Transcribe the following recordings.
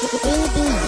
Baby.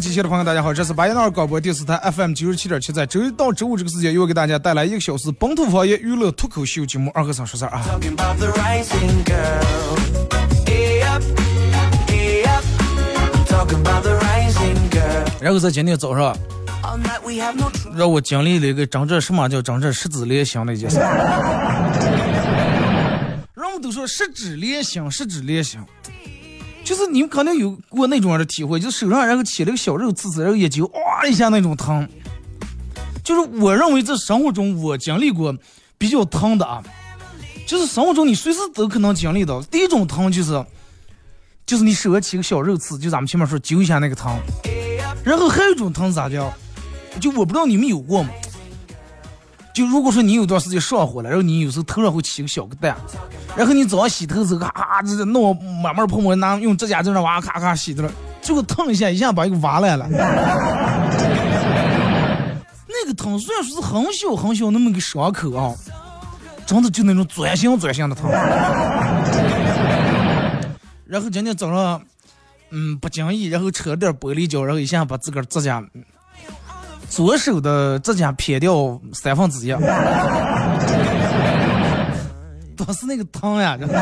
机器的朋友，大家好，这是八一二广播电视台 FM 九十七点七，在周一到周五这个时间，又给大家带来一个小时本土方言娱乐脱口秀节目《二和尚说事儿》啊。然后在今天早上.让我经历了一个真正什么叫真正十指连心的一件事。人们都说十指连心，十指连心，就是你们可能有过那种样的体会，就是手上然后起了个小肉刺刺，然后眼睛哇一下那种疼。就是我认为在生活中我经历过比较疼的啊，就是生活中你随时都可能经历到。第一种疼就是，就是你手上起个小肉刺，就咱们前面说揪一下那个疼。然后还有一种疼咋叫？就我不知道你们有过吗？就如果说你有段时间上火了，然后你有时候头上会起个小疙瘩，然后你早上洗头时候，咔咔这弄慢慢泡沫，拿用指甲在那哇咔咔洗的了，结果烫一下，一下把一个挖来了。那个疼虽然说是很小很小那么个伤口啊，真的就那种钻心钻心的疼。然后今天早上，嗯，不经意，然后扯了点玻璃胶，然后一下把自个儿指甲，左手的指甲撇掉三分之一。当时那个疼呀，真的，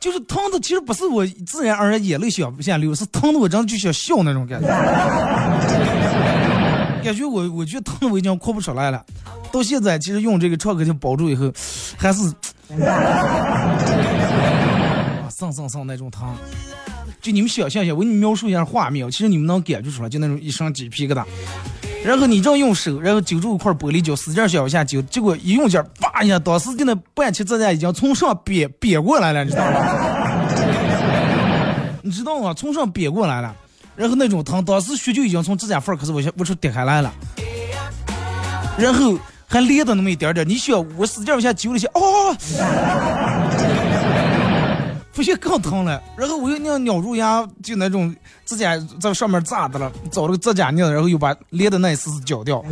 就是疼的，其实不是我自然而然眼泪想不想流，是疼的我真的就想笑那种感觉。感觉我我觉得疼的我已经哭不出来了，到现在其实用这个创可贴包住以后，还是 啊蹭蹭蹭那种疼。就你们想象一下，我给你描述一下画面，其实你们能感觉出来，就那种一身鸡皮疙瘩。然后你正用手，然后揪住一块玻璃胶，使劲想往下揪，结果一用劲儿，叭一下，当时就那半截指甲已经从上瘪瘪过来了，你知道吗？你知道吗？从上瘪过来了，然后那种疼，当时血就已经从指甲缝儿开始往下往出滴开来了，然后还裂的那么一点点。你想，我使劲往下揪了一下，哦，不行更疼了。然后我又那样咬住牙，就那种指甲在上面扎的了，找了个指甲镊，然后又把裂的那一丝丝绞掉。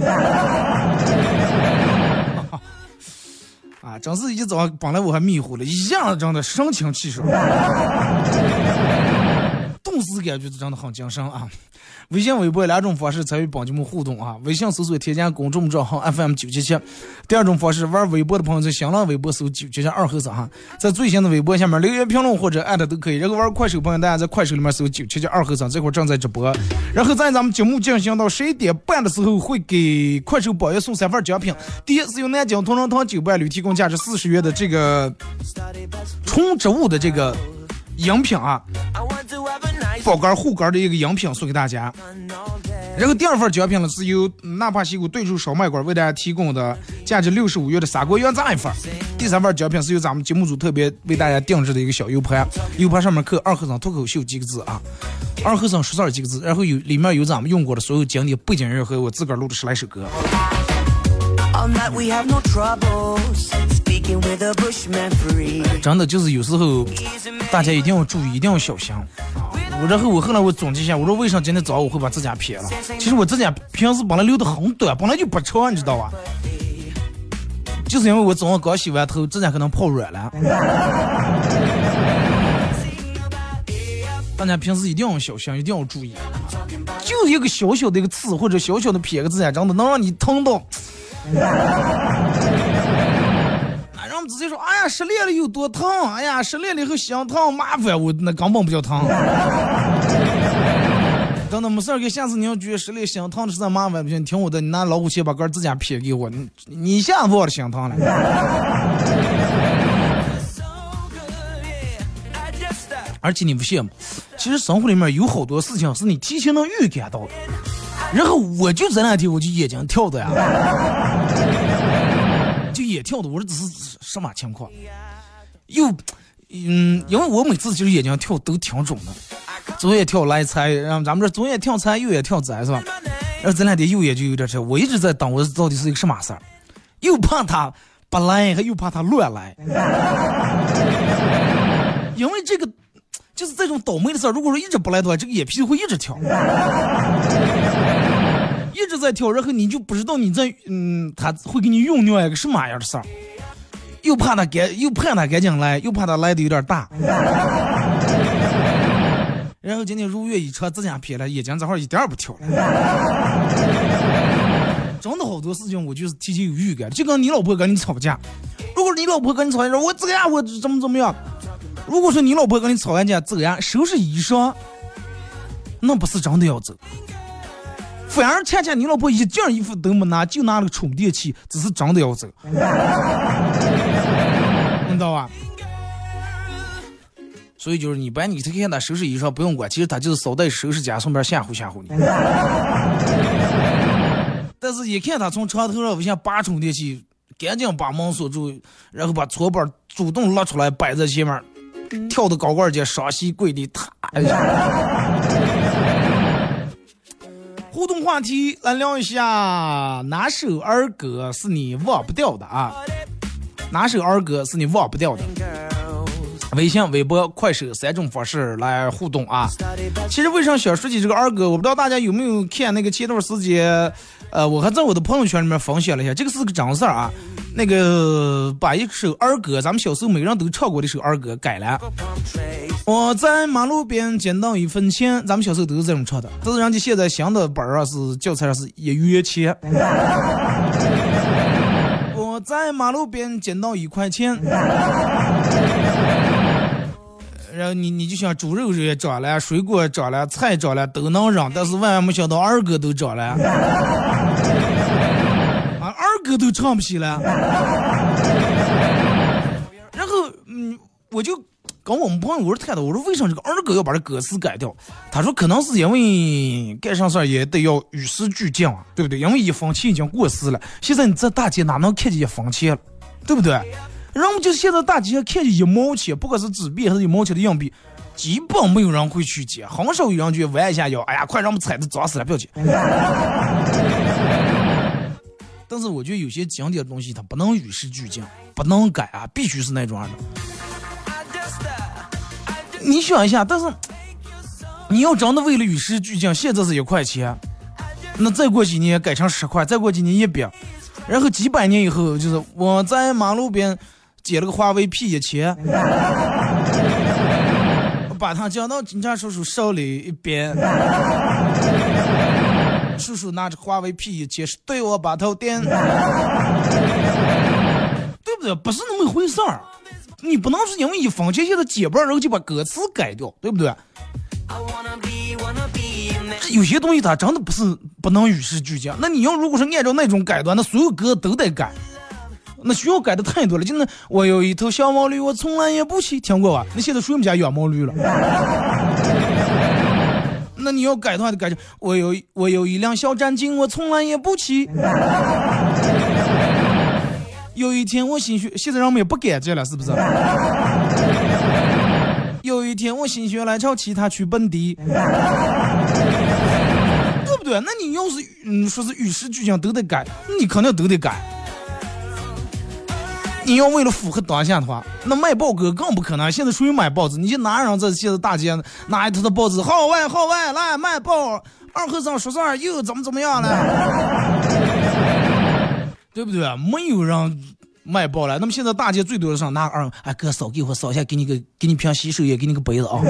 啊，真是一早上本来我还迷糊了，一下真的神清气爽。顿时感觉真的很精神啊！微信、微博两种方式参与帮节目互动啊！微信搜索添加公众账号 FM 九七七，第二种方式玩微博的朋友在新浪微博搜九七七二和尚哈，在最新的微博下面留言评论或者艾特都可以。然后玩快手朋友，大家在快手里面搜九七七二和尚，这会儿正在直播。然后在咱们节目进行到十一点半的时候，会给快手榜一送三份奖品。第一是由南京同仁堂酒伴侣提供价值四十元的这个纯植物的这个饮品啊。宝干护肝的一个饮品送给大家。然后第二份奖品呢是由纳帕西谷对处烧麦馆为大家提供的价值六十五元的砂锅原炸一份。第三份奖品是由咱们节目组特别为大家定制的一个小 U 盘，U 盘上面刻“二和尚脱口秀”几个字啊，“二和尚说事儿”几个字，然后有里面有咱们用过的所有经典背景音乐和我自个儿录的十来首歌。真的就是有时候大家一定要注意，一定要小心。我然后我后来我总结一下，我说为啥今天早上我会把指甲撇了？其实我指甲平时本来留的很短，本来就不长，你知道吧？就是因为我早上刚洗完头，指甲可能泡软了。大家平时一定要小心，一定要注意。就一个小小的一个刺或者小小的撇个指甲，真的能让你疼到。直接说：“哎呀，失恋了有多疼？哎呀，失恋了以后心疼麻烦，我那根本不叫疼。”真的没事儿，给下次你要觉得失恋心疼的实在麻烦不行，听我的，你拿老虎钳把根指甲撇给我，你你下子我心疼了。而且你不信吗？其实生活里面有好多事情是你提前能预感到的。然后我就这两天我就眼睛跳的呀，就也跳的，我说这是什么情况？又，嗯，因为我每次就是眼睛跳都挺准的，左眼跳来财，然后咱们这左眼跳财，右眼跳灾是吧？然后这两天右眼就有点跳，我一直在等，我到底是一个什么事儿？又怕他不来，还又怕他乱来，因为这个。就是这种倒霉的事儿，如果说一直不来的话，这个眼皮就会一直跳，一直在跳，然后你就不知道你在嗯，他会给你酝酿一个什么样的事儿，又怕他赶，又怕他赶紧来，又怕他来的有点大。然后今天如愿以偿，指甲撇了，眼睛这会儿一点儿不跳了。真的好多事情，我就是提前有预感，就跟你老婆跟你吵架，如果你老婆跟你吵架说，我这个呀，我怎么怎么样。如果说你老婆跟你吵完架走呀，收拾衣裳，那不是真的要走，反而恰恰你老婆一件衣服都没拿，就拿了个充电器，只是真的要走，你知道吧？所以就是你把你看他收拾衣裳不用管，其实他就是捎带收拾家，顺便吓唬吓唬你。但是一看他从床头上往下拔充电器，赶紧把门锁住，然后把搓板主动拉出来摆在前面。跳到高跟鞋，双膝跪地，踏一下。互动话题来聊一下，哪首儿歌是你忘不掉的啊？哪首儿歌是你忘不掉的？微信、微博、快手三种方式来互动啊。其实为啥想说起这个儿歌，我不知道大家有没有看那个前段时间，呃，我还在我的朋友圈里面分享了一下，这个是个真事儿啊。那个把一首儿歌，咱们小时候每个人都唱过的一首儿歌改了。我在马路边捡到一分钱，咱们小时候都是这种唱的。但是人家现在新的本儿啊是教材上是一元钱。我在马路边捡到一块钱，然后你你就想猪肉也涨了，水果涨了，菜涨了都能扔，但是万万没想到二哥都涨了。啊二哥都唱不起了，然后嗯，我就跟我们朋友我说谈的，我说为什么这个儿歌要把这歌词改掉？他说可能是因为干啥事儿也得要与时俱进啊，对不对？因为一分钱已经过时了，现在你在大街哪能看见一分钱了，对不对？人们就现在大街上看见一毛钱，不管是纸币还是一毛钱的硬币，基本没有人会去捡，很少有人去弯一下腰，哎呀，快让我们踩的脏死了，不要捡。但是我觉得有些经典的东西它不能与时俱进，不能改啊，必须是那种样的。你想一下，但是你要真的为了与时俱进，现在是一块钱，那再过几年改成十块，再过几年一百，然后几百年以后就是我在马路边捡了个华为 P 一千，把它交到警察叔叔手里一边。叔叔拿着华为 P 一千，是对我把头点，对不对？不是那么回事儿。你不能是因为一分钱现在接不上，然后就把歌词改掉，对不对？这有些东西它真的不是不能与时俱进。那你要如果是按照那种改的，那所有歌都得改，那需要改的太多了。就那我有一头小毛驴，我从来也不骑，听过吧？那现在谁们家养毛驴了？那你要改的话，就改成我有我有一辆小战警，我从来也不骑。有一天我心血，现在人们也不改这了，是不是？有一天我心血来潮，骑它去蹦迪，对不对？那你要是嗯说是与时俱进都得改，你肯定都得改。你要为了符合当下的话，那卖报哥更不可能。现在属于买报纸，你就拿上这现在大街拿一沓的报纸，号外号外来卖报，二和尚说事又怎么怎么样了，对不对？没有人卖爆了。那么现在大街最多的上拿个二，哎哥扫给我扫一下，给你个给你瓶洗手液，给你个杯子啊。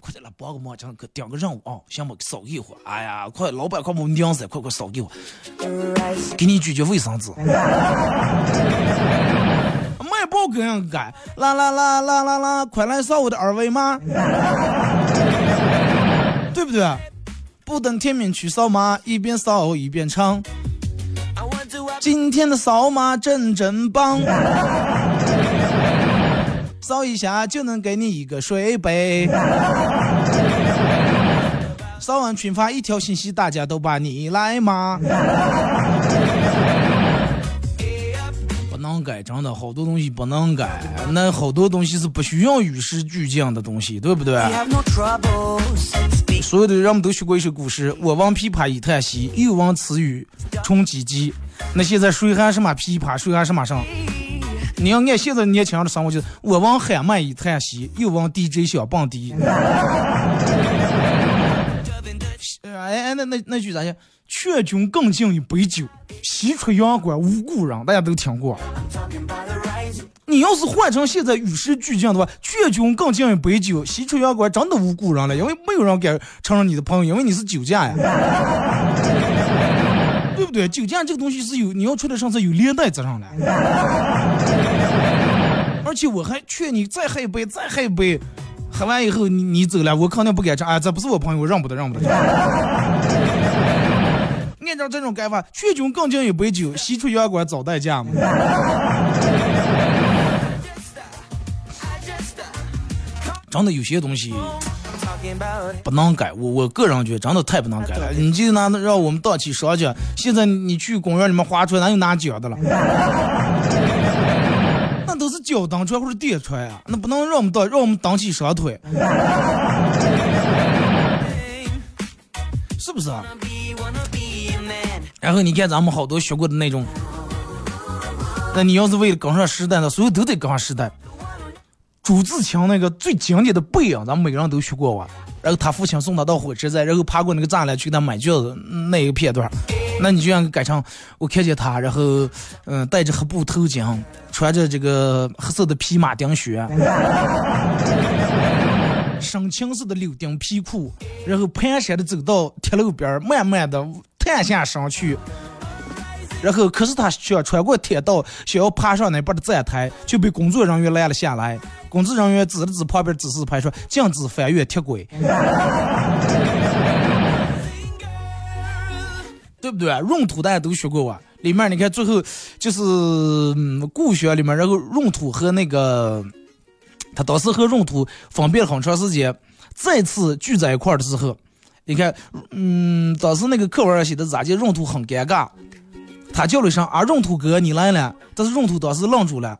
快点来帮个忙，讲个点个任务啊，行吧，扫给我。哎呀，快老板快把我拧死，快快扫给我，给你解决卫生纸。卖报跟人改，啦啦啦啦啦啦，快来扫我的二维码，对不对？不等天明去扫码，一边扫一边唱。今天的扫码真真棒，扫一下就能给你一个水杯。扫完群发一条信息，大家都把你来骂。能改，真的好多东西不能改，那好多东西是不需要与时俱进的东西，对不对？所有的人们都学过一首古诗：“我闻琵琶已叹息，又闻此语重唧唧。”那现在谁还什么琵琶，谁还什么上？你要按现在年轻人的生活，就是我闻喊麦已叹息，又闻 DJ 小蹦迪。哎哎，那那那句咋讲？劝君更尽一杯酒，西出阳关无故人。大家都听过。你要是换成现在与时俱进的话，劝君更尽一杯酒，西出阳关真的无故人了，因为没有人敢承认你的朋友，因为你是酒驾呀，对不对？酒驾这个东西是有，你要出来上车有连带责任的。而且我还劝你再喝一杯，再喝一杯，喝完以后你你走了，我肯定不敢唱。哎，这不是我朋友，我认不得，认不得。按照这种改法，劝君更尽一杯酒，西出阳关找代驾嘛。真的有些东西不能改，我我个人觉得真的太不能改了。你就拿让我们当起双脚，现在你去公园里面划船，哪有拿脚的了？那都是脚蹬船或者电船啊，那不能让我们当让我们当起双腿，是不是啊？然后你看咱们好多学过的那种，那你要是为了跟上时代，那所有都得跟上时代。朱自清那个最经典的背影，咱们每个人都学过吧。然后他父亲送他到火车站，然后爬过那个栅栏去给他买卷子那一个片段，那你就像改成我看见他，然后嗯戴着黑布头巾，穿着这个黑色的皮马丁靴，深青色的柳丁皮裤，然后蹒跚的走到铁路边，慢慢的。探下身去，然后可是他想穿过铁道，想要爬上那边的站台，就被工作人员拦了下来。工作人员指了指旁边指示牌说：“禁止翻越铁轨。”对不对？闰土大家都学过吧？里面你看最后就是故学里面，然后闰土和那个他当时和闰土分别很长时间，再次聚在一块的时候。你看，嗯，当时那个课文上写的咋就闰土很尴尬，他叫了一声啊，闰土哥你来了，但是闰土当时愣住了，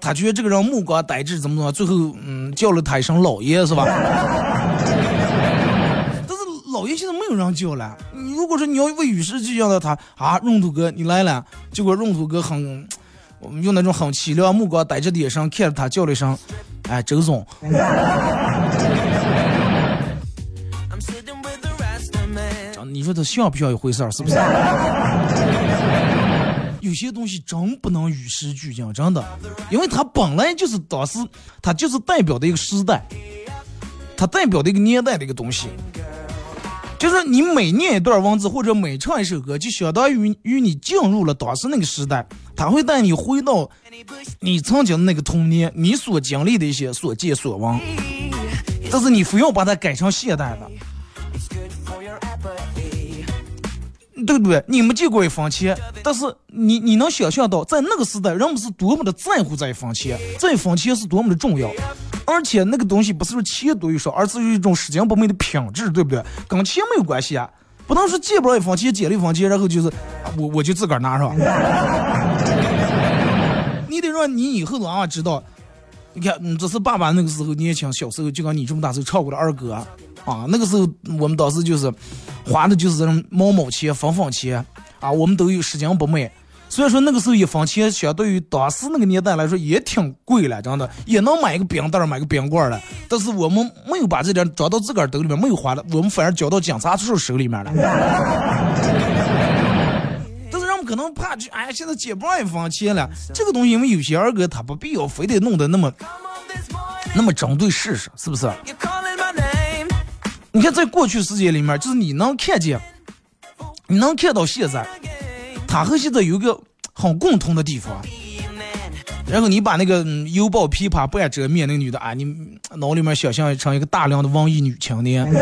他觉得这个人目光呆滞，怎么怎么，最后嗯叫了他一声老爷是吧？但是老爷现在没有人叫了，你如果说你要为与时俱进的他啊，闰土哥你来了，结果闰土哥很，我们用那种很凄凉目光呆滞的眼神看着他叫了一声，哎，周总。你说他像不像一回事儿？是不是？有些东西真不能与时俱进，真的，因为它本来就是当时，它就是代表的一个时代，它代表的一个年代的一个东西。就是你每念一段文字或者每唱一首歌，就相当于与你进入了当时那个时代，它会带你回到你曾经的那个童年，你所经历的一些所见所闻。但是你非要把它改成现代的。对不对？你们见过一分钱，但是你你能想象到，在那个时代，人们是多么的在乎这一分钱，这一分钱是多么的重要，而且那个东西不是说钱多与少，而是有一种拾金不昧的品质，对不对？跟钱没有关系啊，不能说借不了一分钱，借了一分钱，然后就是我我就自个儿拿，是吧？你得让你以后的娃娃知道，你看，嗯，这是爸爸那个时候年轻小时候就跟你这么大时候唱过的儿歌。啊，那个时候我们当时就是花的就是这种毛毛钱、分分钱啊，我们都有拾金不昧。虽然说那个时候一分钱相对于当时那个年代来说也挺贵了，真的也能买一个冰袋、买个冰棍了。但是我们没有把这点装到自个儿兜里面，没有花了，我们反而交到警察叔叔手里面了。但是人们可能怕就哎呀，现在姐不让也放钱了。这个东西，因为有些儿歌他不必要非得弄得那么那么针对事实，是不是？你看，在过去时间里面，就是你能看见，你能看到现在，他和现在有一个很共同的地方。然后你把那个犹抱琵琶半遮面那个女的啊，你脑里面想象成一个大量的文艺女青年。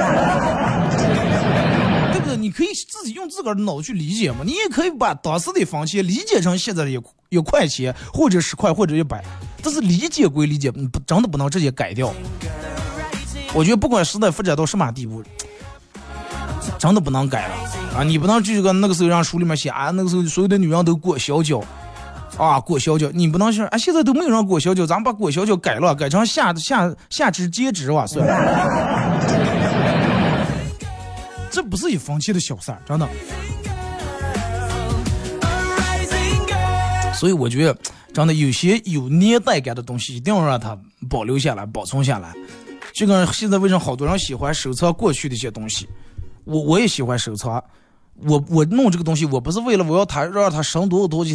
对不对你可以自己用自个儿的脑去理解嘛？你也可以把当时的房钱理解成现在的一一块钱，或者十块，或者一百。但是理解归理解，你不真的不能直接改掉。我觉得不管时代发展到什么地步，真的不能改了啊！你不能就个那个时候让书里面写啊，那个时候所有的女人都裹小脚啊，裹小脚。你不能说啊，现在都没有人裹小脚，咱们把裹小脚改了，改成下下下肢截肢哇，算了。这不是一分钱的小事儿，真的。所以我觉得，真的有些有年代感的东西，一定要让它保留下来、保存下来。就跟现在为什么好多人喜欢收藏过去的一些东西，我我也喜欢收藏。我我弄这个东西，我不是为了我要它让它升多少多少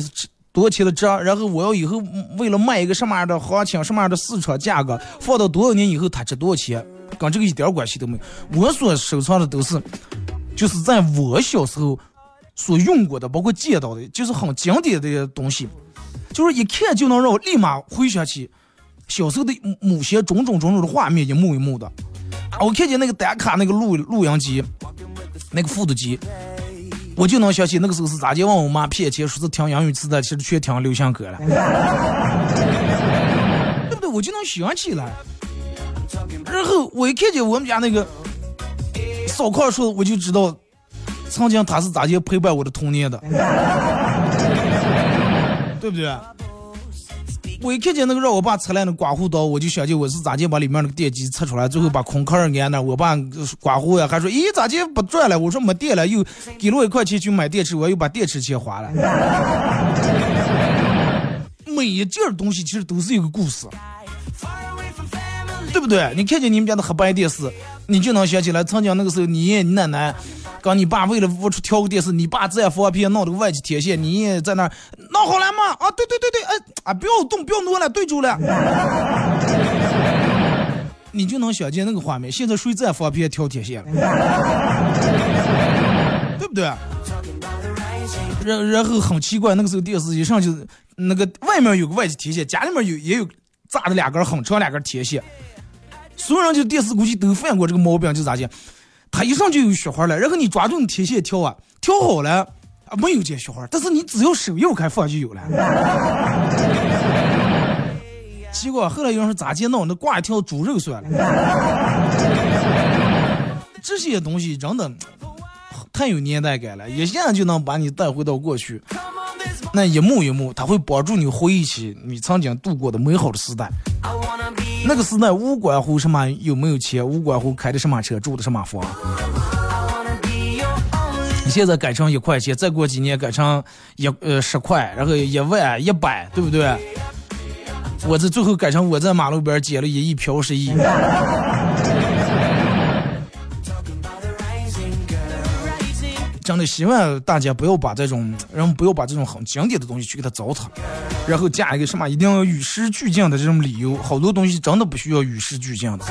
多少钱的值，然后我要以后为了卖一个什么样的行情、什么样的市场价格，放到多少年以后它值多少钱。跟这个一点关系都没有。我所收藏的都是，就是在我小时候所用过的，包括见到的，就是很经典的东西，就是一看就能让我立马回想起小时候的某些种种种种的画面，一幕一幕的。我看见那个单卡那个录录音机，那个复读机，我就能想起那个时候是咋就问我妈骗钱，说是听英语磁带，其实全听流行歌了，对不对？我就能想起来。然后我一看见我们家那个烧烤树，我就知道曾经他是咋就陪伴我的童年的，对不对？我一看见那个让我爸拆来的刮胡刀，我就想起我是咋就把里面那个电机拆出来，最后把空壳儿安那。我爸刮胡呀，还说咦咋就不转了？我说没电了，又给了我一块钱去买电池，我又把电池钱花了。每一件东西其实都是一个故事。对不对？你看见你们家的黑白电视，你就能想起来曾经那个时候，你爷你奶奶，跟你爸为了我出挑个电视，你爸在放片弄了个外接天线，你在那弄好了吗？啊，对对对对，哎啊，不要动，不要挪了，对住了。你就能想见那个画面。现在谁在放片挑天线了？对不对？然然后很奇怪，那个时候电视一上就是那个外面有个外接天线，家里面有也有扎的两根很长两根天线。所有人就电视估计都犯过这个毛病，就咋的？它一上就有雪花了，然后你抓住你天线跳啊，跳好了啊，没有见雪花，但是你只要手一开放就有了。结果后来有人说咋接弄？那挂一条猪肉算了。这些东西真的太有年代感了，一下就能把你带回到过去，那一幕一幕，它会帮助你回忆起你曾经度过的美好的时代。那个时代无关乎什么有没有钱，无关乎开的什么车，住的什么房。你现在改成一块钱，再过几年改成一呃十块，然后一万、一百，对不对？我这最后改成我在马路边捡了一亿飘十亿。真的希望大家不要把这种，人不要把这种很经典的东西去给它糟蹋，然后加一个什么一定要与时俱进的这种理由，好多东西真的不需要与时俱进的。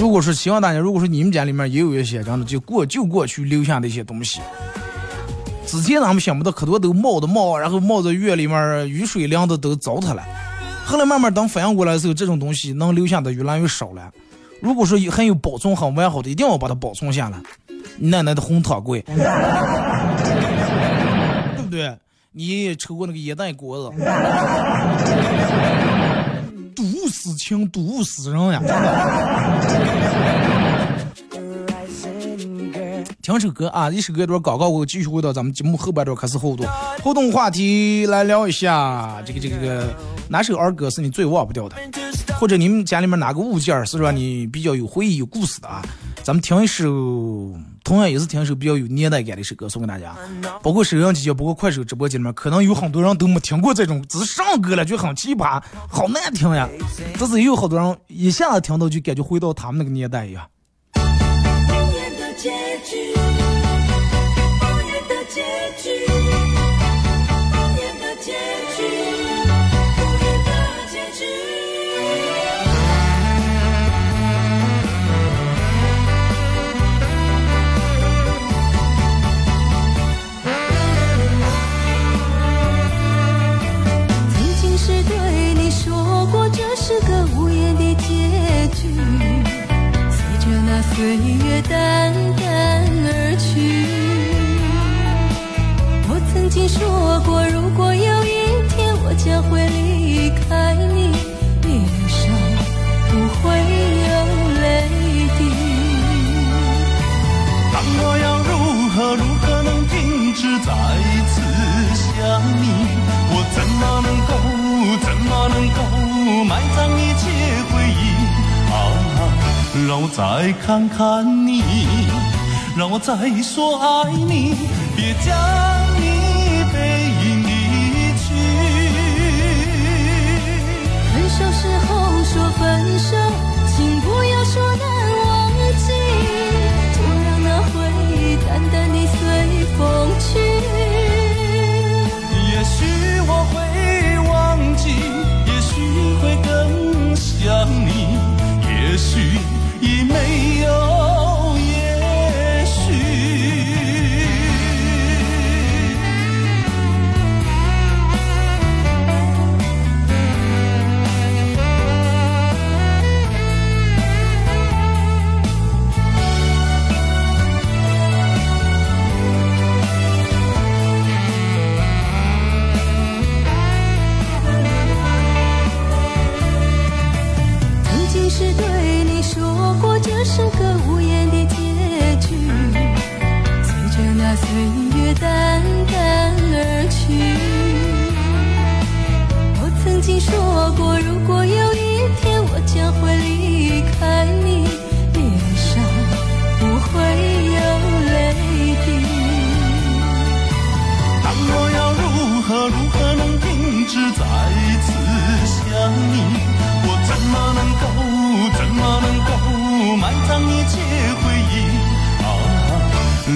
如果说希望大家，如果说你们家里面也有一些真的就过就过去留下的一些东西，之前咱们想不到可多都冒的冒，然后冒着月里面雨水凉的都糟蹋了，后来慢慢等反应过来的时候，这种东西能留下的越来越少了。如果说很有保存很完好的，一定要把它保存下来。奶奶的红糖柜，对不对？你抽过那个烟袋锅子，睹物思情，睹物思人呀！听首歌啊，一首歌一段广告，我继续回到咱们节目后半段开始互动，互动话题来聊一下这个这个这个哪首儿歌是你最忘不掉的？或者你们家里面哪个物件是让你比较有回忆、有故事的啊？咱们听一首，同样也是听一首比较有年代感的一首歌送给大家。包括收音机，包括快手直播间里面，可能有很多人都没听过这种，只是上歌了就很奇葩，好难听呀。但是也有好多人一下子听到就感觉回到他们那个年代一样。结局。岁月淡淡而去。我曾经说过，如果有一天我将会离开你，脸上不会有泪滴。当我要如何如何能停止再次想你？我怎么能让我再看看你，让我再说爱你，别将你背影离去。分手时候说分手，已岁月淡淡而去。我曾经说过，如果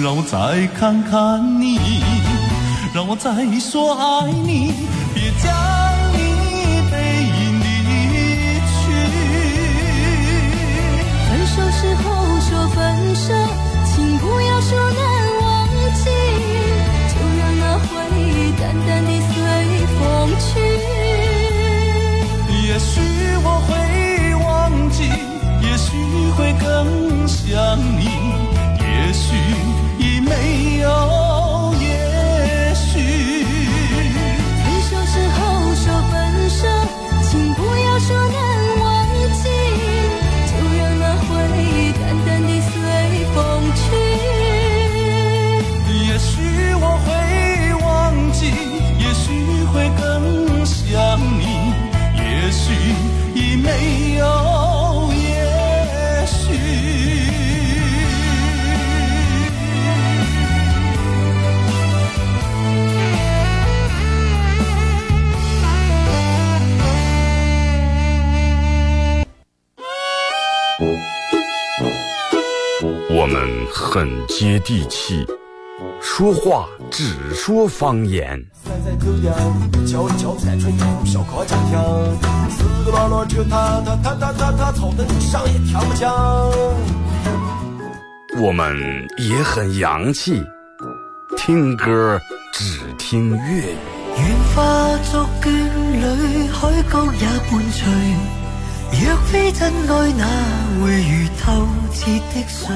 让我再看看你，让我再说爱你，别将你背影离去。分手时候说分手，请不要说难忘记，就让那回忆淡淡的随风去。也许我会忘记，也许会更想你，也许没有。很接地气，说话只说方言。三三狗粮，敲一敲三春头，小烤家庭，四个老老这他他他他他他，草根上也听不讲。我们也很洋气，听歌只听粤语。愿化作眷侣，海角也伴隨。若非真愛，哪會如透徹的水？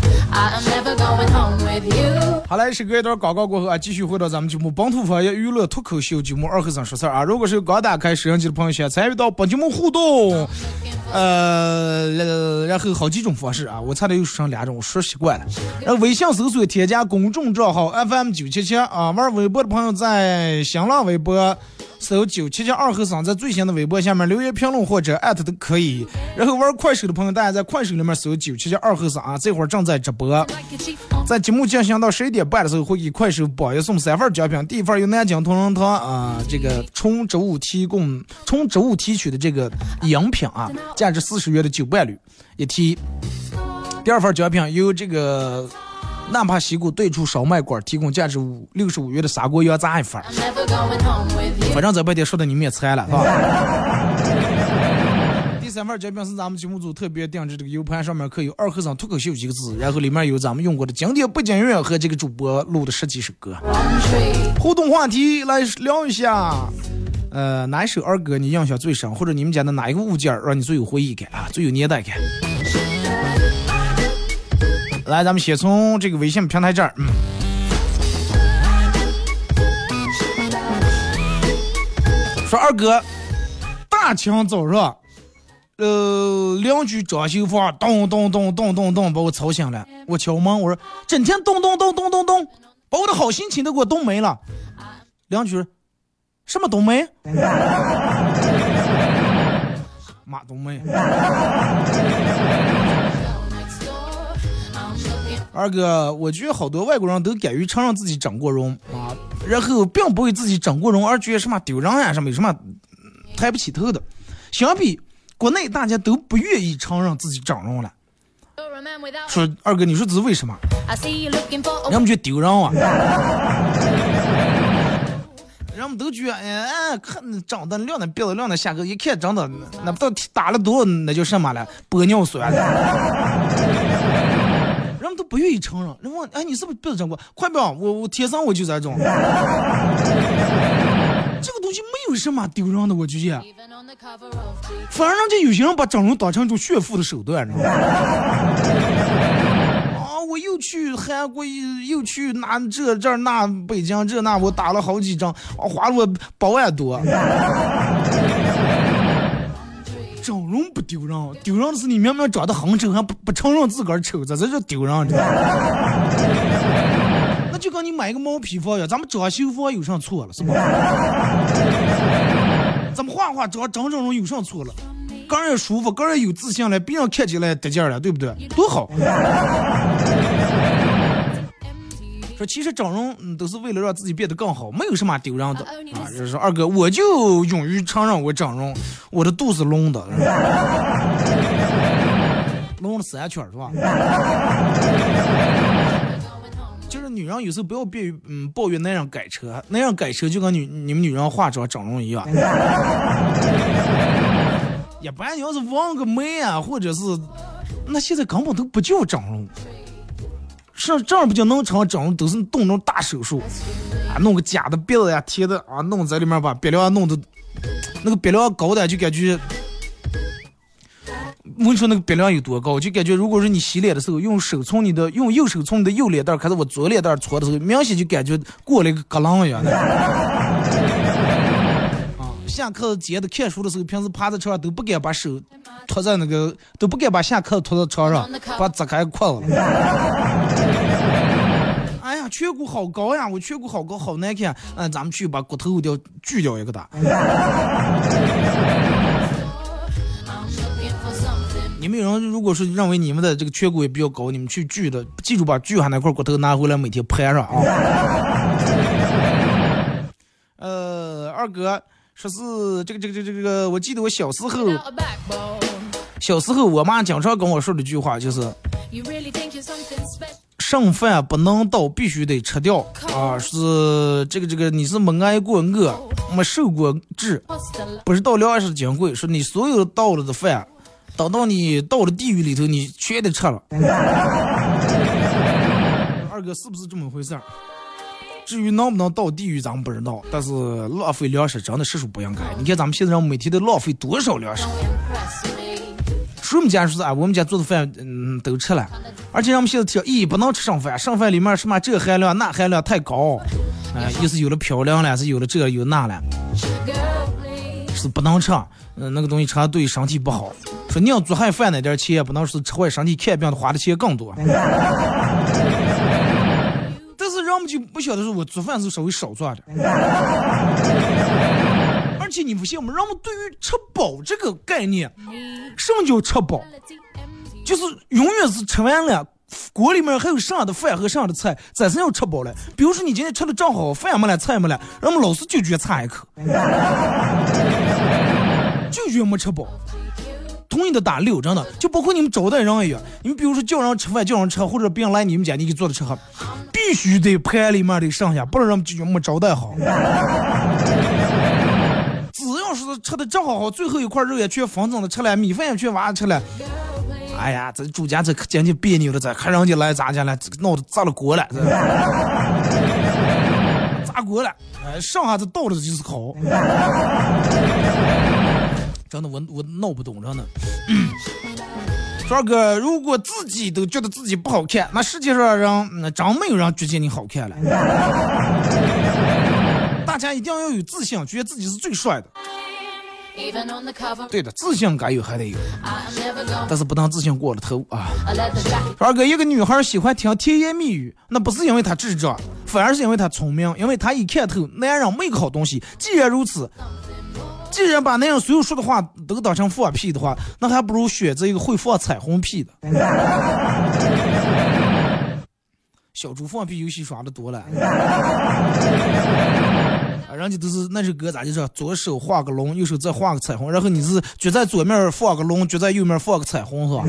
好嘞，是隔一段广告过后啊，继续回到咱们节目《本土方言娱乐脱口秀》节目二和尚说事儿啊。如果是刚打开摄像机的朋友，想参与到本节目互动，呃，然后好几种方式啊，我差点又说成两种，我说习惯了。然后微信搜索添加公众账号 FM 九七七啊，玩微博的朋友在新浪微博搜九七七二和尚，在最新的微博下面留言评论或者艾特都可以。然后玩快手的朋友，大家在快手里面搜九七七二和尚啊，这会儿正在直播。在节目进行到十一点半的时候，会给快手榜一送三份奖品，第一份由南京同仁堂啊这个纯植物提供纯植物提取的这个饮品啊，价值四十元的酒伴侣一提。第二份奖品由这个纳帕西谷对出烧麦馆提供价值五六十五元的砂锅羊杂一份.反正这半天说的你们也猜了，是吧？第三份奖品是咱们节目组特别定制这个 U 盘，上面刻有“二和尚脱口秀”几个字，然后里面有咱们用过的经典背景音乐和这个主播录的十几首歌。互动话题来聊一下，呃，哪一首儿歌你印象最深，或者你们家的哪一个物件儿让你最有回忆感啊，最有年代感？来，咱们先从这个微信平台这儿，嗯。说二哥，大清早上，呃，邻居装修房咚咚咚咚咚咚把我吵醒了。我敲门，我说整天咚咚咚咚咚咚，把我的好心情都给我冻没了。邻居，什么咚没？马冬梅。二哥，我觉得好多外国人都敢于承认自己整过容啊，然后并不为自己整过容而觉得什么丢人呀，什么有什么嗯抬不起头的。相比国内，大家都不愿意承认自己整容了。说二哥，你说这是为什么人们觉得丢人啊。人们都觉得，哎，看长得亮的鼻子亮的下颌，一看长得那不知道打了多少，那叫什么了？玻尿酸了。都不愿意承认。人问，哎，你是不是鼻子整过？快不，我我天生我就这种。这个东西没有什么丢人的，我觉得。反而让这有些人把整容当成一种炫富的手段，你知道吗？啊，我又去韩国，又去那这这那北京这那，我打了好几张，啊，花了八万多。容不丢人，丢人的是你明明长得很丑，还不不承认自个儿丑，这这叫丢人，呢？那就跟你买一个毛坯房一样，咱们装修房有啥错了，是吧？咱们画画长整整容有啥错了？个人也舒服，个人有自信了，别人看起来得劲了，对不对？多好！说其实整容嗯都是为了让自己变得更好，没有什么丢人的啊。就是说二哥，我就勇于承认我整容，我的肚子隆的，隆了三圈儿是吧？就是女人有时候不要别嗯抱怨男人改车，男人改车就跟女你们女人化妆整容一样。一般你要是纹个眉啊，或者是那现在根本都不叫整容，是这样不就能成整，都是动那种大手术啊，弄个假的鼻子呀、贴的啊，弄在里面把鼻梁弄的，那个鼻梁高的就感觉。我跟你说那个鼻梁有多高，就感觉如果是你洗脸的时候，用手从你的用右手从你的右脸蛋开始往左脸蛋搓的时候，明显就感觉过了一个格浪一样的。啊，下课接的看书的时候，平时趴在车上都不敢把手托在那个，都不敢把下课托到床上，把砸开裤子了。哎呀，颧骨好高呀！我颧骨好高，好难看。嗯，咱们去把骨头掉锯掉一个的。I'm looking for something. 你们有人如果是认为你们的这个颧骨也比较高，你们去锯的，记住把锯下那块骨头拿回来，每天拍上啊。呃，二哥说是这个这个这个这个，我记得我小时候.小时候我妈经常跟我说的一句话就是?剩饭不能倒，必须得吃掉啊！是这个这个，你是没挨过饿，没受过治，What's the love? 不是到粮食金贵，说你所有倒了的饭，等到你到了地狱里头，你全得吃了。二哥是不是这么回事儿？至于能不能到地狱，咱们不知道，但是浪费粮食真的实属不应该。你看咱们现在人每天都浪费多少粮食？说我们家说是啊，我们家做的饭，嗯，都吃了，而且让我们现在提，咦，不能吃剩饭，剩饭里面什么这含量那含量太高，哎、又是有了漂亮了，是有了这有那了，是不能吃，嗯、那个东西吃了对身体不好。说你要做汉饭那点钱，不能是吃坏身体看病花的钱更多。但是人们就不晓得说我做饭是稍微少做点。且你不信吗？人们对于吃饱这个概念，什么叫吃饱？就是永远是吃完了。锅里面还有剩下的饭和剩下的菜，咱是要吃饱了。比如说你今天吃的正好，饭也没了，菜也没了，人们老是就觉得差一口，就觉没吃饱。同意的打六，真的，就包括你们招待人一样。你们比如说叫人吃饭，叫人吃，或者别人来你们家，你给做的吃喝，必须得盘里面得剩下，不能让们就觉没招待好。只要是吃的正好好，最后一块肉也全分整的吃了，米饭也全挖吃了。哎呀，这主家这可简直别扭了，这看人家来咱家了，这闹得炸了锅了，这 炸锅了，哎，剩下这倒着就是好。真的，我我闹不懂，真的。帅哥，如果自己都觉得自己不好看，那世界上人那真没有人觉得你好看了。大家一定要有自信，觉得自己是最帅的。对的，自信该有还得有，但是不能自信过了头啊。二哥，一个女孩喜欢听甜言蜜语，那不是因为她智障，反而是因为她聪明，因为她一看透男人没个好东西。既然如此，既然把那样所有说的话都当成放屁的话，那还不如选择一个会放彩虹屁的。小猪放屁游戏耍的多了。人家都是那首歌咋就说，左手画个龙，右手再画个彩虹，然后你是就在左面放个龙，就在右面放个彩虹，是吧？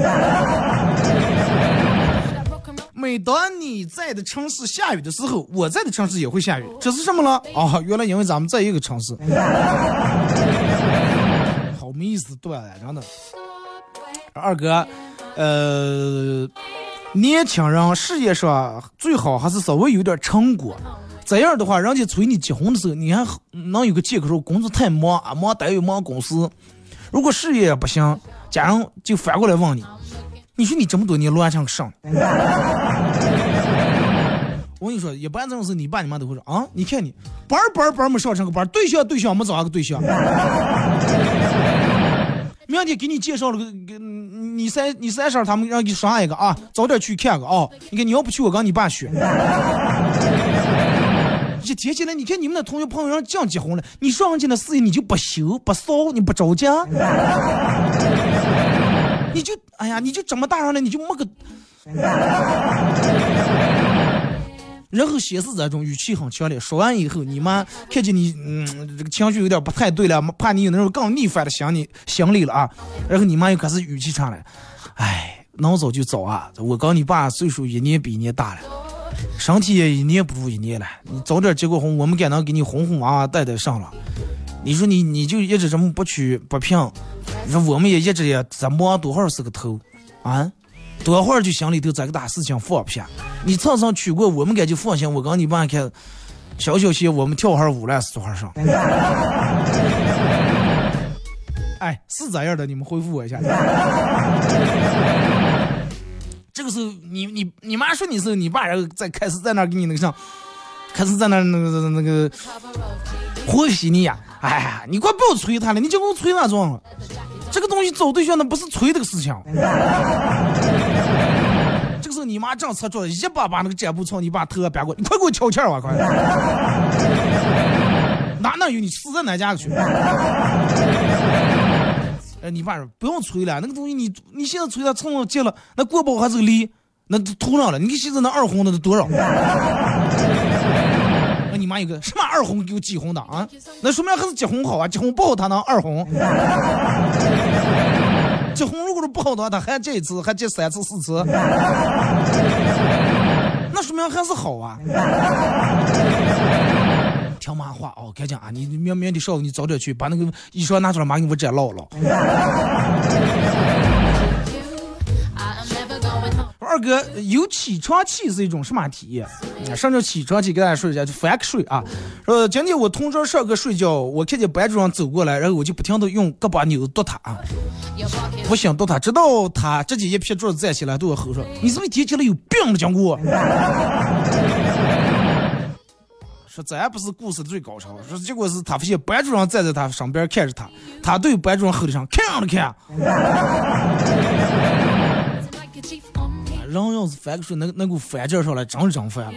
每当你在的城市下雨的时候，我在的城市也会下雨，这是什么了？啊，原来因为咱们在一个城市。好没意思，对，真的。二哥，呃，年轻人事业上最好还是稍微有点成果。这样的话，人家催你结婚的时候，你还能有个借口说工作太忙啊，忙单位忙公司。如果事业不行，家人就反过来问你，你说你这么多年乱成个啥？我跟你说，一般这种事，你爸你妈都会说啊，你看你班班班没上成个班，对象对象没找个对象。明天给你介绍了个，你三你三婶他们让你上一个啊，早点去看个啊。你看你要不去，我跟你爸学。一提起来，你看你们那同学朋友让这样结婚了，你说人家那事情你就不修不骚，你不着家，你就哎呀，你就这么大上了，你就没个。然后先是这种语气很强烈，说完以后，你妈看见你，嗯，这个情绪有点不太对了，怕你有那种更逆反的想你心理了啊。然后你妈又开始语气上来，哎，能早就早啊，我跟你爸岁数一年比一年大了。身体也一年不如一年了，你早点结过婚，我们该能给你哄哄娃娃带带上了。你说你你就一直这么不屈不平，你说我们也一直也在忙多少是个头啊？多会儿就心里头这个大事情放不下。你常常去过，我们该就放心。我跟你爸看，小小些，我们跳会儿舞来是多少上？哎，是这样的，你们回复我一下。这个时候，你你你妈说你是你爸，然后再开始在那给你那个上，开始在那那个那个和稀你呀！哎呀，你快不要催他了，你就给我催那种了。这个东西找对象那不是催这个事情。你妈正吃着，一把把那个毡布从你爸头上别过，你快给我挑气儿啊！快！哪哪有你死在哪家去？哎，你爸说不用催了，那个东西你你现在催他蹭上结了，那过不好还是个梨，那都涂上了。你现在那二红的都多少？那你妈一个什么二红给我几红的啊？那说明还是结婚好啊，结婚不好他能二红。结婚不好的话，他还这一次，还这三次四次，那说明还是好啊。听妈话哦，赶紧啊！你明明的上午你早点去，把那个衣裳拿出来，妈给我摘捞了。二哥，有起床气是一种什么体验？什么叫起床气？给大家说一下，就翻个睡啊。说今天我同桌上课睡觉，我看见班主任走过来，然后我就不停的用胳膊扭跺他啊，不想跺他，直到他直接一撇桌子站起来，对我吼说：“你是不是提起来有病了，讲过？”说这还不是故事的最高潮，说结果是他发现班主任站在他身边看着他，他对班主任吼的声看了看。人要是翻个睡，那那股翻劲上来，真是真翻了。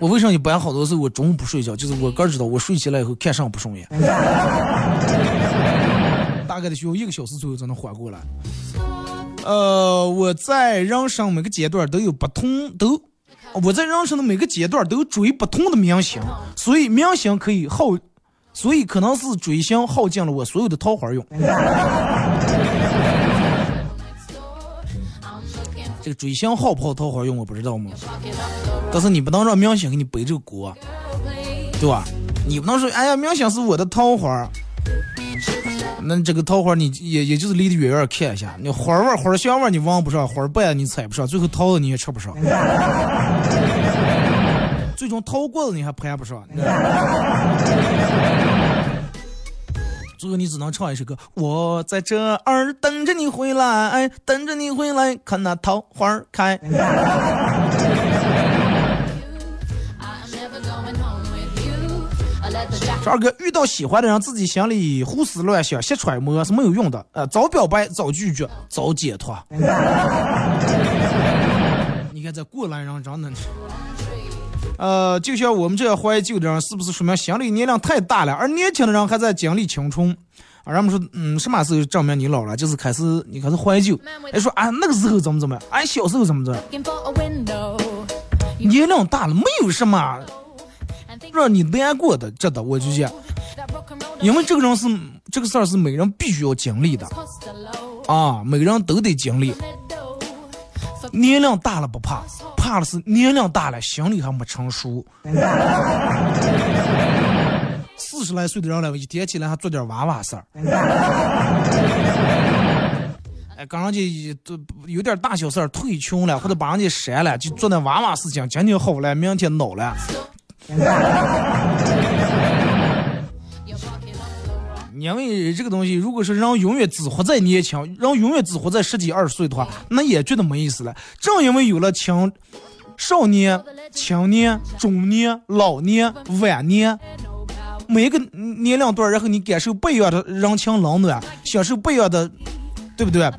我为啥一般好多时候我中午不睡觉？就是我哥知道我睡起来以后看上不顺眼，大概得需要一个小时左右才能缓过来。呃，我在人生每个阶段都有不同，都我在人生的每个阶段都追不同的明星，所以明星可以耗，所以可能是追星耗尽了我所有的桃花运。这个追星好不好桃花用我不知道吗？但是你不能让明星给你背这个锅，对吧？你不能说，哎呀，明星是我的桃花，那这个桃花你也也就是离得远远看一下，你花味儿花香味儿你闻不上，花瓣你采不上，最后桃子你也吃不上，最终桃果子你还攀不上，最后你只能唱一首歌，我在这儿等着你回来，等着你回来，看那桃花开。这二哥遇到喜欢的人，自己心里胡思乱想、瞎揣摩是没有用的。呃，早表白、早拒绝、早解脱。你看这过来人真的是，呃，就像我们这样怀旧的人，是不是说明心理年龄太大了？而年轻的人还在经历青春。啊，人们说，嗯，什么时候证明你老了？就是开始你开始怀旧。哎，说啊，那个时候怎么怎么样？俺小时候怎么怎么样？年龄大了，没有什么。让你难过的，真的，我就讲，因为这个人是这个事儿是每人必须要经历的，啊，每个人都得经历。年龄大了不怕，怕的是年龄大了心里还没成熟。四十来岁的人了，一天起来还做点娃娃事儿。哎，刚人家都有点大小事儿退群了，或者把人家删了，就做那娃娃事情，今天好了，明天恼了。因为这个东西，如果是人永远只活在年轻，人永远只活在十几二十岁的话，那也觉得没意思了。正因为有了青少年、青年、中年、老年、晚年，每一个年龄段，然后你感受不一样的人情冷暖，享受不一样的，对不对？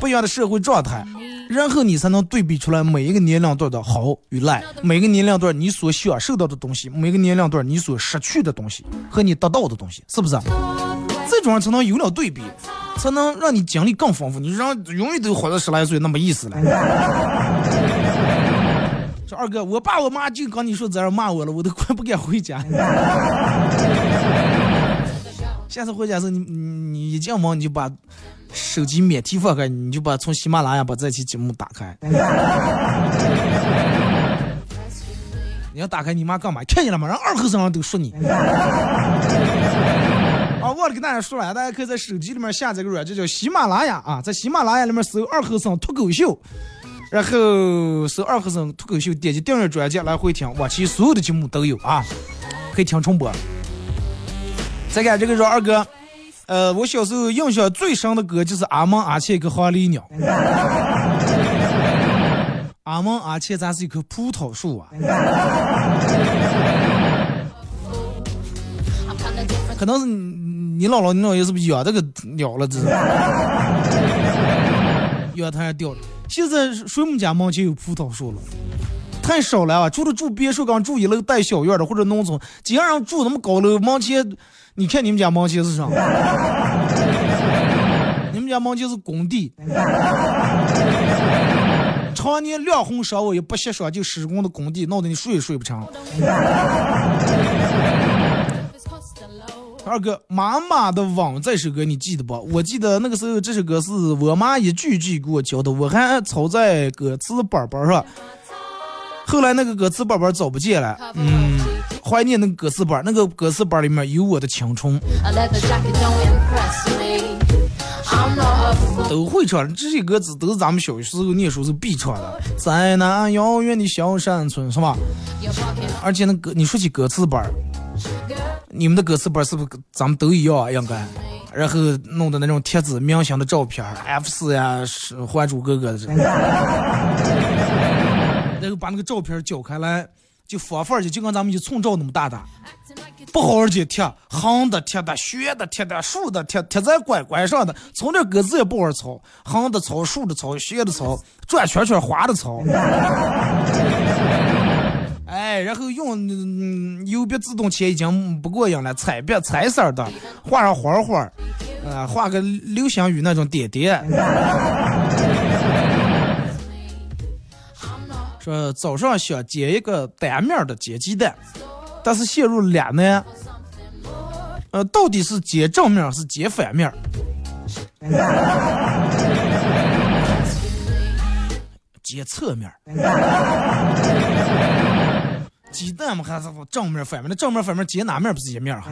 不一样的社会状态。然后你才能对比出来每一个年龄段的好与赖，每个年龄段你所享受到的东西，每个年龄段你所失去的东西和你得到的东西，是不是？这种人才能有了对比，才能让你经历更丰富。你让永远都活到十来岁，那没意思了。说二哥，我爸我妈就刚你说在这骂我了，我都快不敢回家。下次回家时，你你一进门你就把。手机免提放开，你就把从喜马拉雅把这期节目打开。你要打开你妈干嘛？看见了吗？让二后生都说你。啊，忘了跟大家说了，大家可以在手机里面下载个软件叫喜马拉雅啊，在喜马拉雅里面搜二和尚脱口秀，然后搜二和尚脱口秀，点击订阅专辑来回听，往期所有的节目都有啊，可以听重播。再看这个说二哥。呃，我小时候印象最深的歌就是阿蒙阿切跟黄鹂鸟。阿蒙阿切咱是一棵葡萄树啊。可能是你姥姥你姥爷是不是养这个鸟了？这是。养它还掉了。现在谁们家门前有葡萄树了？太少了啊！除了住别墅，刚住一楼带小院的或者农村，几个人住那么高楼门前。你看你们家门前是啥？你们家门前是工地，常年亮红烧我也不歇爽，就施工的工地，闹得你睡也睡不成。二哥，妈妈的网这首歌你记得不？我记得那个时候这首歌是我妈一句句给我教的，我还抄在歌词本本上。后来那个歌词本本找不见了，嗯，怀念那个歌词本，那个歌词本里面有我的青春。都会唱这些歌词，都是咱们小时候念书时必唱的。在那遥远的小山村，是吧？而且那歌，你说起歌词本儿，你们的歌词本儿是不是咱们都一样啊？应该，然后弄的那种贴纸、明星的照片，F 四呀，是《还珠格格》的。然 后把那个照片交开来，就方法就就跟咱们一寸照那么大的，不好好的贴，横的贴的，斜的贴的，竖的贴，贴在拐拐上的，从这格字也不好抄，横的抄，竖的抄，斜的抄，转圈圈，划的抄。哎，然后用嗯邮笔自动铅已经不过瘾了，彩笔彩色的，画上花花啊，画个流星雨那种点点。说早上想煎一个单面的煎鸡蛋，但是陷入两难。呃，到底是煎正面是煎反面？煎侧面。鸡蛋嘛还是正面反面？那正面反面煎哪面不是一面啊？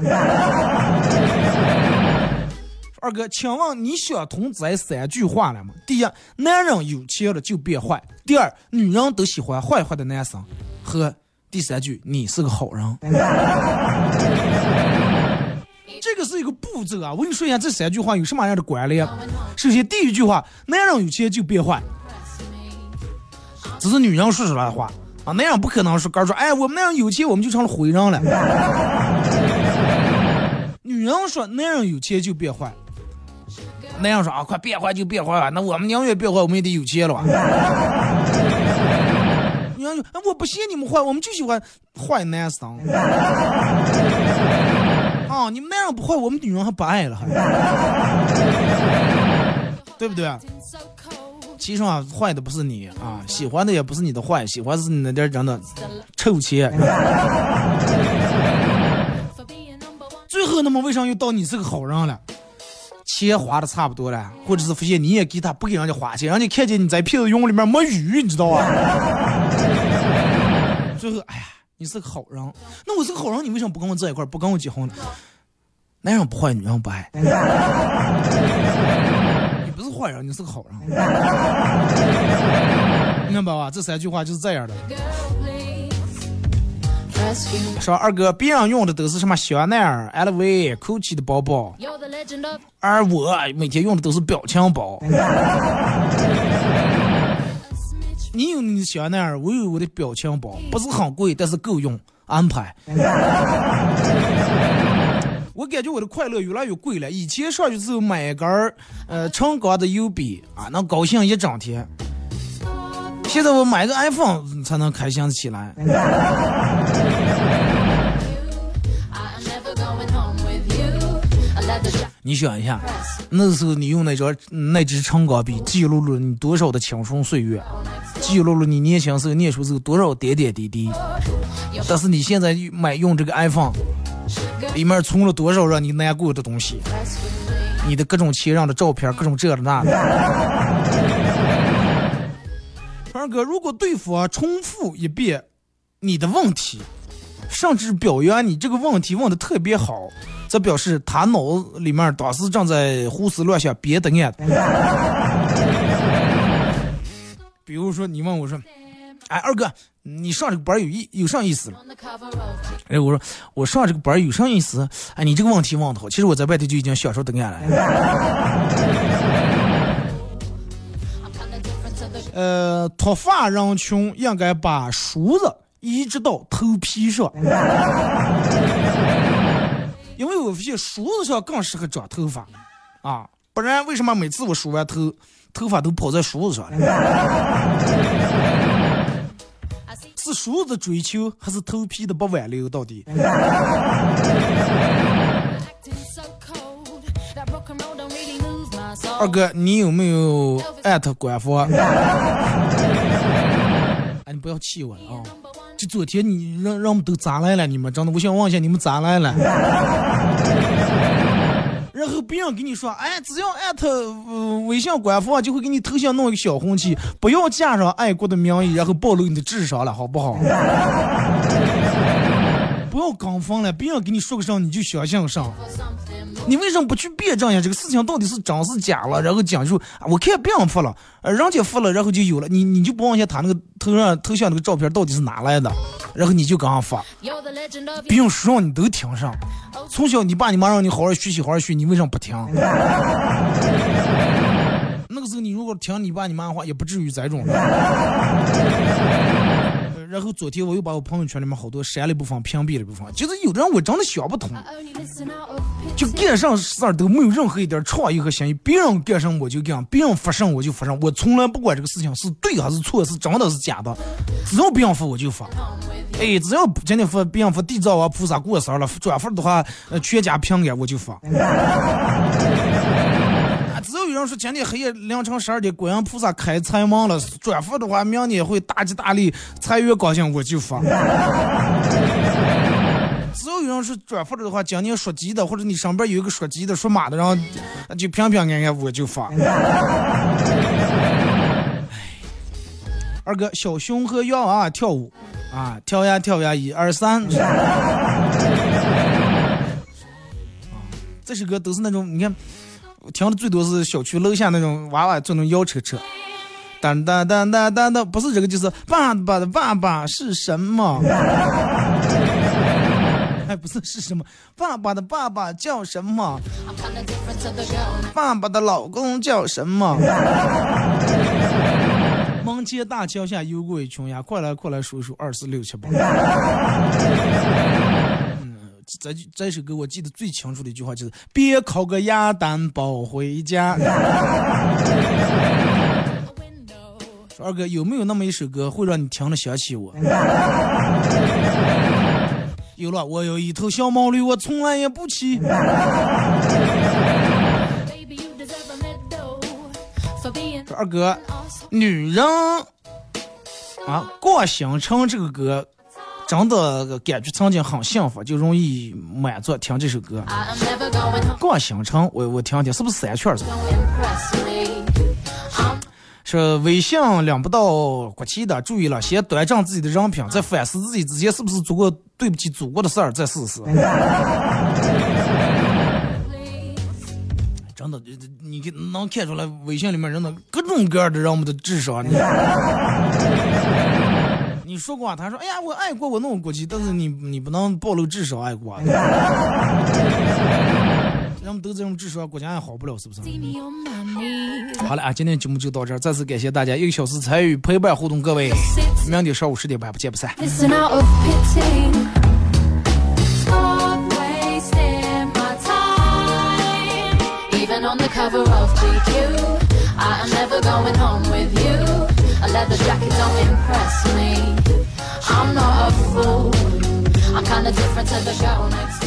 二哥，请问你想通这三句话了吗？第一，男人有钱了就变坏；第二，女人都喜欢坏坏的男生；和第三句，你是个好人。这个是一个步骤啊！我跟你说一下这三句话有什么样的关联。首先，第一句话，男人有钱就变坏，这是女人说出来的话啊，男人不可能说哥说，哎，我们男人有钱，我们就成了灰人了。女人说，男人有钱就变坏。男人说啊，快变坏就变坏吧，那我们宁愿变坏，我们也得有钱了吧？女人，我不信你们坏，我们就喜欢坏男生。啊，你们男人不坏，我们女人还不爱了，还，对不对？其实啊，坏的不是你啊，喜欢的也不是你的坏，喜欢是你那点人的臭钱。最后，那么为啥又到你是个好人了？钱花的差不多了，或者是发现你也给他不给人家花钱，人家看见你在屁子用里面没鱼，你知道吧？最后，哎呀，你是个好人，那我是个好人，你为什么不跟我在一块儿，不跟我结婚呢？男人不坏，女人不爱。你不是坏人，你是个好人，明白吧？这三句话就是这样的。说二哥，别人用的都是什么香奈儿、LV、GUCCI 的包包，而我每天用的都是表情包。你有你的香奈儿，我有我的表情包，不是很贵，但是够用，安排。我感觉我的快乐越来越贵了。以前上去之后买一根儿呃长钢的油笔啊，能高兴一整天。现在我买个 iPhone 才能开心起来。你想一下，那时候你用那张那支长钢笔，记录了你多少的青春岁月，记录了你年轻时候念书时候多少点点滴滴。但是你现在买用这个 iPhone，里面存了多少让你难过的东西？你的各种前任的照片，各种这的那的。二哥，如果对方重复一遍你的问题，甚至表扬你这个问题问的特别好，这表示他脑子里面当时正在胡思乱想别的案。比如说，你问我说：“哎，二哥，你上这个班有意有啥意思了？”哎，我说我上这个班有啥意思？哎，你这个问题问的好，其实我在外头就已经享受答案了。呃，脱发人群应该把梳子移植到头皮上，因为我发现梳子上更适合长头发啊，不然为什么每次我梳完头，头发都跑在梳子上了？是梳子追求还是头皮的不挽留？到底？二哥，你有没有艾特官方？哎，你不要气我了啊！就昨天你让让我们都咋来了？你们真的，我想问一下你们咋来了？然后别人给你说，哎，只要艾特呃微信官方，就会给你头像弄一个小红旗，不要加上爱国的名义，然后暴露你的智商了，好不好？不要刚放了，别人给你说个啥你就相信啥。你为什么不去辩证呀？这个事情到底是真是假了？然后讲述，我看别人发了，呃，人家发了，然后就有了。你你就不往下他那个头上头像那个照片到底是哪来的？然后你就刚发，别人说你都听上。从小你爸你妈让你好好学习，好好学，你为什么不听？那个时候你如果听你爸你妈的话，也不至于这种。然后昨天我又把我朋友圈里面好多删了一部分、屏蔽了一部分，就是有的人我真的想不通，就干上事儿都没有任何一点创意和新意，别人干上我就干，别人发上我就发上，我从来不管这个事情是对还是错，是真的是假的，只要别人发我就发。哎，只要今天发别人发地藏王菩萨过生了，转发的话，呃，全家平安，我就发。有人说今天黑夜凌晨十二点，观音菩萨开财门了，转发的话，明年会大吉大利，财源广进，我就发。只要有人说转发了的话，今年属鸡的，或者你上边有一个属鸡的、属马的，然后就平平安安，我就发。二哥，小熊和羊啊跳舞啊，跳呀跳呀，一二三。这首歌都是那种你看，我听的最多是小区楼下那种娃娃坐那摇车车，当当当当当当，不是这个就是爸爸的爸爸是什么？哎，不是是什么？爸爸的爸爸叫什么？爸爸的老公叫什么？门前大桥下游过一群鸭，快来快来数数二四六七八。这这首歌我记得最清楚的一句话就是：别烤个鸭蛋抱回家。说二哥有没有那么一首歌会让你听了想起我？有了，我有一头小毛驴，我从来也不骑。二哥，女人啊，过星辰这个歌，真的感觉曾经很幸福，就容易满足。听这首歌.过星辰，我我听听，是不是三圈儿？是吧 Don't impress me. I'm 是微信领不到国旗的，注意了，先端正自己的人品，再反思自己之前是不是做过对不起祖国的事儿，再试试。真的，你能看出来，微信里面人的各种各样的人们的智商。你说过、啊，他说，哎呀，我爱国，我弄国旗，但是你你不能暴露智商爱国、啊。人们都这种智商，国家也好不了，是不是？好了啊，今天节目就到这儿，再次感谢大家一个小时参与陪伴互动，各位，明天上午十点半不见不散。Even on the cover of GQ, I am never going home with Leather jacket don't impress me. I'm not a fool. I'm kinda different to the girl next